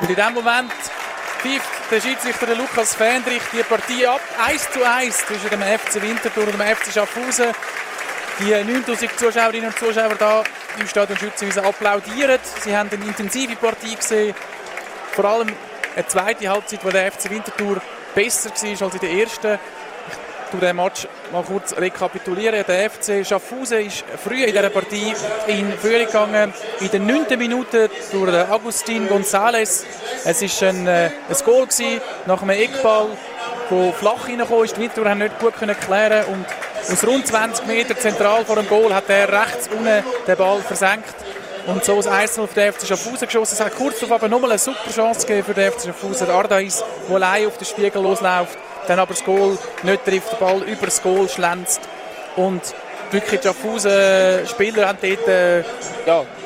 Und in dem Moment pfeift der Schiedsrichter Lukas Fendrich die Partie ab. 1 zu 1 zwischen dem FC Winterthur und dem FC Schaffhausen. Die 9000 Zuschauerinnen und Zuschauer da im Stadion Schützenhausen applaudieren. Sie haben eine intensive Partie gesehen. Vor allem eine zweite Halbzeit, wo der FC Winterthur besser war als in der ersten. Tue den Match mal kurz rekapitulieren. Der FC Schaffhausen ist früh in dieser Partie in Führung gegangen. In der 9. Minute durch Agustin González. Es war ein, äh, ein Goal gewesen, nach einem Eckball, der flach reingekommen ist. Die Winterthur haben nicht gut klären und aus rund 20 Metern zentral vor dem Goal hat er rechts unten den Ball versenkt. Und so ein 1 auf den FC Schaffhausen geschossen. Es hat kurz darauf aber nochmal eine super Chance gegeben für den FC Schaffhausen. Der Ardais, der allein auf den Spiegel losläuft, dann aber das Goal nicht trifft, der Ball über das Goal schlänzt. Und wirklich die Schaffhausen-Spieler haben dort äh,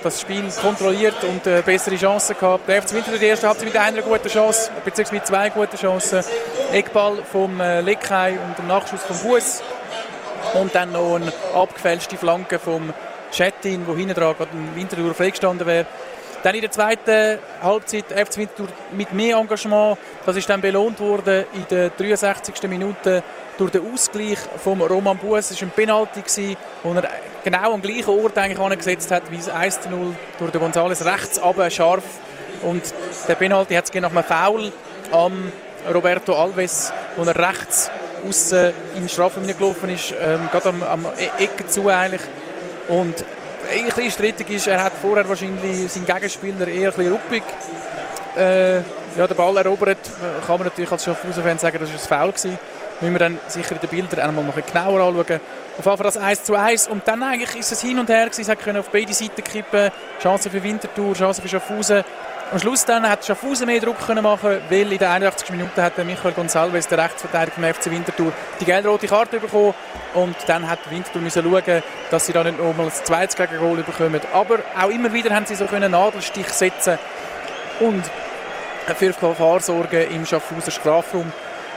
das Spiel kontrolliert und äh, bessere Chancen gehabt. Der FC Winterthur die erste Halbzeit mit einer guten Chance, beziehungsweise mit zwei guten Chancen. Eckball vom äh, Leckei und dem Nachschuss vom Bus. Und dann noch eine abgefälschte Flanke vom Chattin, wo hinten dran gerade ein Winterthur freigestanden wäre. Dann in der zweiten Halbzeit FC Winterthur mit mehr Engagement. Das ist dann belohnt worden in der 63. Minute durch den Ausgleich von Roman Bues. Es war ein Penalty, wo er genau am gleichen Ort eigentlich angesetzt hat wie das 1 0 durch den González rechts aber scharf. Und der Penalty hat es nach einem Foul am Roberto Alves, wo er rechts außen im Strafraum gelaufen ist, ähm, gerade am, am e- zu eigentlich. Und ein bisschen strittig ist, er hat vorher wahrscheinlich seinen Gegenspieler eher ein bisschen ruppig äh, ja, den Ball erobert. Kann man natürlich als Schaffhausen-Fan sagen, das war ein Foul gewesen. Müssen wir dann sicher in den Bildern einmal noch ein genauer anschauen. Auf jeden Fall das 1 zu 1. Und dann eigentlich ist es hin und her gewesen. Sie können auf beide Seiten kippen. Chance für Winterthur, Chance für Schaffhausen. Am Schluss dann hat Schaffhausen mehr Druck können machen, weil in der 81. Minute hat Michael Gonsalves, der Rechtsverteidiger vom FC Winterthur, die gelb-rote Karte bekommen und dann hat Winterthur müssen schauen, dass sie da nicht nochmal ein zweites Gegengol bekommen. Aber auch immer wieder haben sie so einen Nadelstich setzen und für Gefahr sorgen im Schaffhauser Strafraum.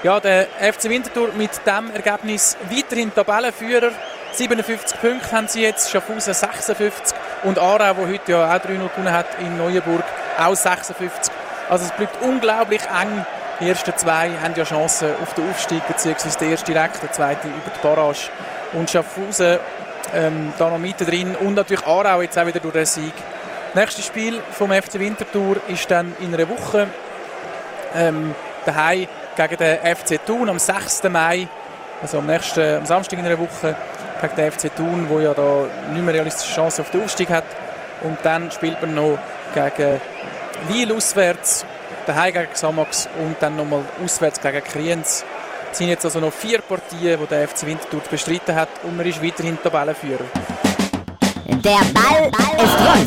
Ja, der FC Winterthur mit diesem Ergebnis weiterhin Tabellenführer. 57 Punkte haben sie jetzt, Schaffhausen 56 und Aarau, der heute ja auch 3-0 gewonnen hat in Neuenburg, auch 56. Also es bleibt unglaublich eng. Die ersten zwei haben ja Chancen auf den Aufstieg, beziehungsweise der erste direkt, der zweite über die Barrage. Und Schaffhausen ähm, da noch mitten drin und natürlich Aarau jetzt auch wieder durch den Sieg. Nächstes Spiel vom FC Winterthur ist dann in einer Woche ähm, daheim gegen den FC Thun am 6. Mai, also am nächsten am Samstag in einer Woche gegen den FC Thun, wo ja da nicht mehr realistische Chance auf den Aufstieg hat. Und dann spielt man noch gegen Wiel auswärts, daheim gegen Xamax und dann nochmal auswärts gegen Kriens. Es sind jetzt also noch vier Partien, die der FC Winterthur bestritten hat und man ist weiterhin Tabellenführer. Der Ball ist rund.